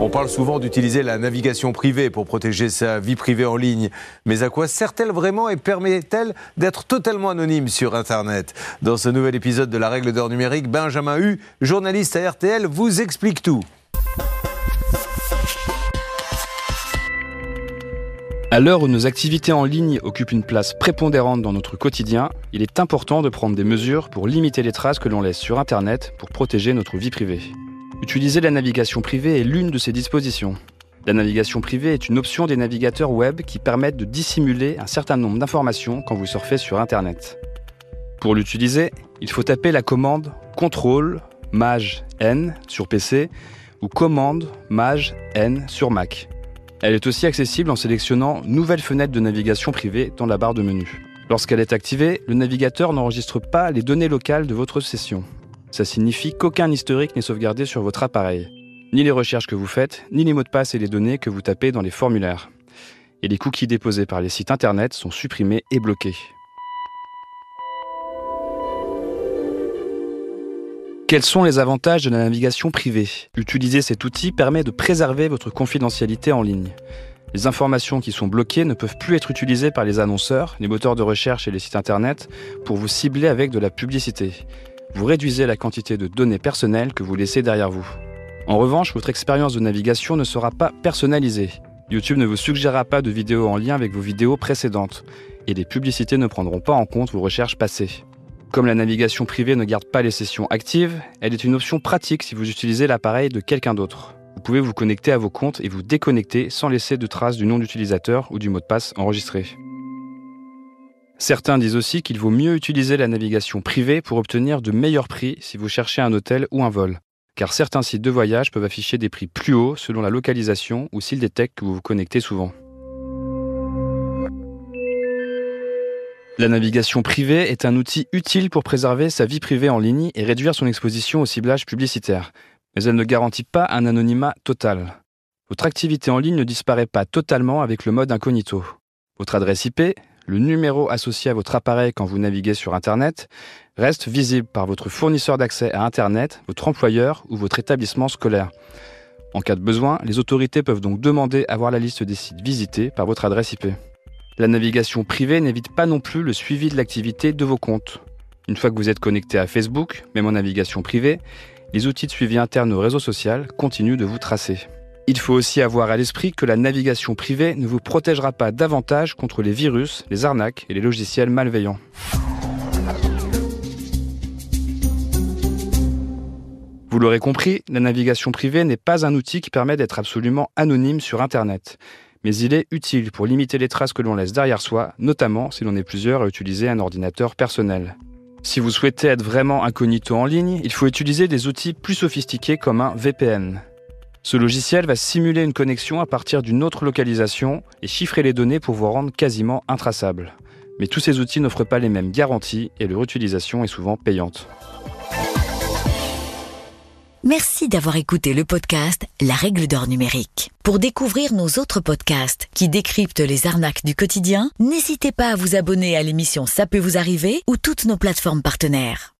On parle souvent d'utiliser la navigation privée pour protéger sa vie privée en ligne. Mais à quoi sert-elle vraiment et permet-elle d'être totalement anonyme sur Internet? Dans ce nouvel épisode de La règle d'or numérique, Benjamin Hu, journaliste à RTL, vous explique tout. À l'heure où nos activités en ligne occupent une place prépondérante dans notre quotidien, il est important de prendre des mesures pour limiter les traces que l'on laisse sur Internet pour protéger notre vie privée. Utiliser la navigation privée est l'une de ces dispositions. La navigation privée est une option des navigateurs web qui permettent de dissimuler un certain nombre d'informations quand vous surfez sur Internet. Pour l'utiliser, il faut taper la commande CTRL MAJ N sur PC ou commande MAJ N sur Mac. Elle est aussi accessible en sélectionnant Nouvelle fenêtre de navigation privée dans la barre de menu. Lorsqu'elle est activée, le navigateur n'enregistre pas les données locales de votre session. Ça signifie qu'aucun historique n'est sauvegardé sur votre appareil. Ni les recherches que vous faites, ni les mots de passe et les données que vous tapez dans les formulaires. Et les cookies déposés par les sites internet sont supprimés et bloqués. Quels sont les avantages de la navigation privée? Utiliser cet outil permet de préserver votre confidentialité en ligne. Les informations qui sont bloquées ne peuvent plus être utilisées par les annonceurs, les moteurs de recherche et les sites internet pour vous cibler avec de la publicité vous réduisez la quantité de données personnelles que vous laissez derrière vous. En revanche, votre expérience de navigation ne sera pas personnalisée. YouTube ne vous suggérera pas de vidéos en lien avec vos vidéos précédentes, et les publicités ne prendront pas en compte vos recherches passées. Comme la navigation privée ne garde pas les sessions actives, elle est une option pratique si vous utilisez l'appareil de quelqu'un d'autre. Vous pouvez vous connecter à vos comptes et vous déconnecter sans laisser de traces du nom d'utilisateur ou du mot de passe enregistré. Certains disent aussi qu'il vaut mieux utiliser la navigation privée pour obtenir de meilleurs prix si vous cherchez un hôtel ou un vol, car certains sites de voyage peuvent afficher des prix plus hauts selon la localisation ou s'ils détectent que vous vous connectez souvent. La navigation privée est un outil utile pour préserver sa vie privée en ligne et réduire son exposition au ciblage publicitaire, mais elle ne garantit pas un anonymat total. Votre activité en ligne ne disparaît pas totalement avec le mode incognito. Votre adresse IP, le numéro associé à votre appareil quand vous naviguez sur Internet reste visible par votre fournisseur d'accès à Internet, votre employeur ou votre établissement scolaire. En cas de besoin, les autorités peuvent donc demander à voir la liste des sites visités par votre adresse IP. La navigation privée n'évite pas non plus le suivi de l'activité de vos comptes. Une fois que vous êtes connecté à Facebook, même en navigation privée, les outils de suivi interne au réseau social continuent de vous tracer. Il faut aussi avoir à l'esprit que la navigation privée ne vous protégera pas davantage contre les virus, les arnaques et les logiciels malveillants. Vous l'aurez compris, la navigation privée n'est pas un outil qui permet d'être absolument anonyme sur Internet. Mais il est utile pour limiter les traces que l'on laisse derrière soi, notamment si l'on est plusieurs à utiliser un ordinateur personnel. Si vous souhaitez être vraiment incognito en ligne, il faut utiliser des outils plus sophistiqués comme un VPN. Ce logiciel va simuler une connexion à partir d'une autre localisation et chiffrer les données pour vous rendre quasiment intraçable. Mais tous ces outils n'offrent pas les mêmes garanties et leur utilisation est souvent payante. Merci d'avoir écouté le podcast La règle d'or numérique. Pour découvrir nos autres podcasts qui décryptent les arnaques du quotidien, n'hésitez pas à vous abonner à l'émission Ça peut vous arriver ou toutes nos plateformes partenaires.